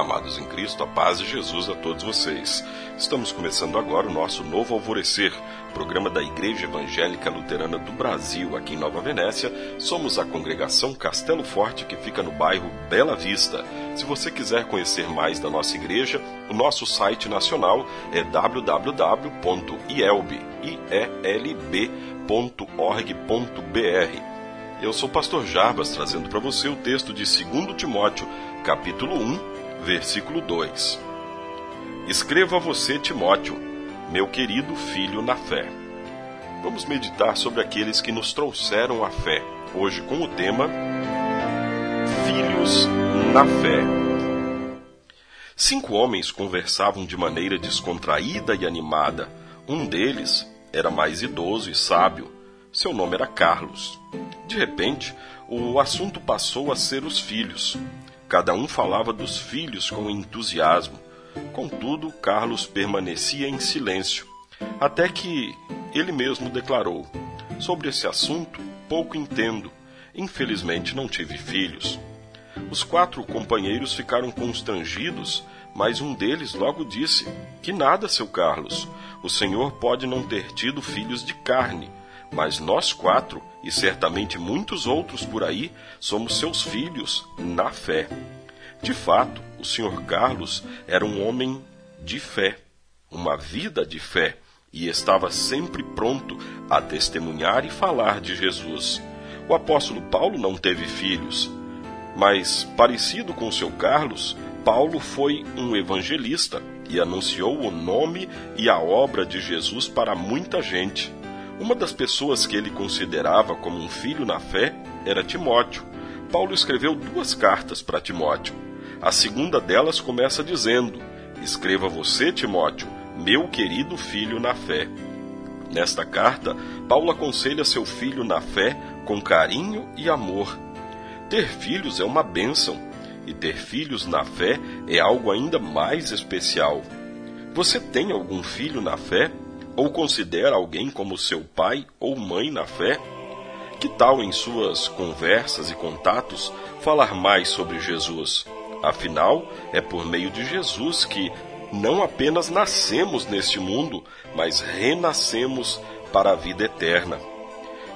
Amados em Cristo, a paz de Jesus a todos vocês. Estamos começando agora o nosso novo Alvorecer, programa da Igreja Evangélica Luterana do Brasil, aqui em Nova Venécia. Somos a congregação Castelo Forte, que fica no bairro Bela Vista. Se você quiser conhecer mais da nossa igreja, o nosso site nacional é www.ielb.org.br. Eu sou o pastor Jarbas, trazendo para você o texto de 2 Timóteo, capítulo 1, versículo 2. Escrevo a você, Timóteo, meu querido filho na fé. Vamos meditar sobre aqueles que nos trouxeram a fé, hoje com o tema Filhos na Fé. Cinco homens conversavam de maneira descontraída e animada. Um deles era mais idoso e sábio. Seu nome era Carlos. De repente, o assunto passou a ser os filhos. Cada um falava dos filhos com entusiasmo. Contudo, Carlos permanecia em silêncio, até que ele mesmo declarou: Sobre esse assunto, pouco entendo. Infelizmente, não tive filhos. Os quatro companheiros ficaram constrangidos, mas um deles logo disse: Que nada, seu Carlos. O senhor pode não ter tido filhos de carne, mas nós quatro, e certamente muitos outros por aí, somos seus filhos na fé. De fato, o Sr. Carlos era um homem de fé, uma vida de fé, e estava sempre pronto a testemunhar e falar de Jesus. O apóstolo Paulo não teve filhos, mas, parecido com seu Carlos, Paulo foi um evangelista e anunciou o nome e a obra de Jesus para muita gente. Uma das pessoas que ele considerava como um filho na fé era Timóteo. Paulo escreveu duas cartas para Timóteo. A segunda delas começa dizendo: Escreva você, Timóteo, meu querido filho na fé. Nesta carta, Paulo aconselha seu filho na fé com carinho e amor. Ter filhos é uma bênção, e ter filhos na fé é algo ainda mais especial. Você tem algum filho na fé? Ou considera alguém como seu pai ou mãe na fé? Que tal em suas conversas e contatos falar mais sobre Jesus? Afinal, é por meio de Jesus que não apenas nascemos neste mundo, mas renascemos para a vida eterna.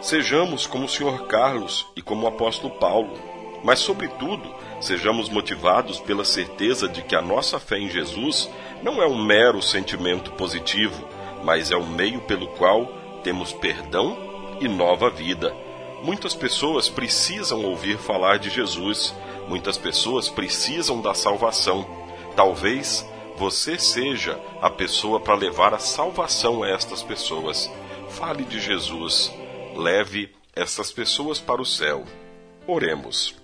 Sejamos como o Sr. Carlos e como o apóstolo Paulo, mas, sobretudo, sejamos motivados pela certeza de que a nossa fé em Jesus não é um mero sentimento positivo, mas é o meio pelo qual temos perdão e nova vida. Muitas pessoas precisam ouvir falar de Jesus, Muitas pessoas precisam da salvação. Talvez você seja a pessoa para levar a salvação a estas pessoas. Fale de Jesus. Leve essas pessoas para o céu. Oremos.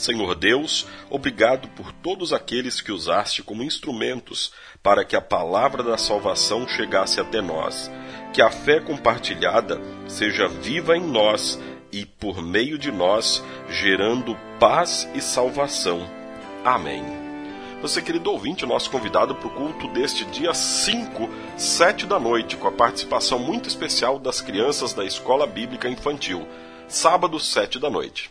Senhor Deus, obrigado por todos aqueles que usaste como instrumentos para que a palavra da salvação chegasse até nós. Que a fé compartilhada seja viva em nós e por meio de nós, gerando paz e salvação. Amém. Você, querido ouvinte, nosso convidado para o culto deste dia 5, 7 da noite, com a participação muito especial das crianças da Escola Bíblica Infantil, sábado, 7 da noite.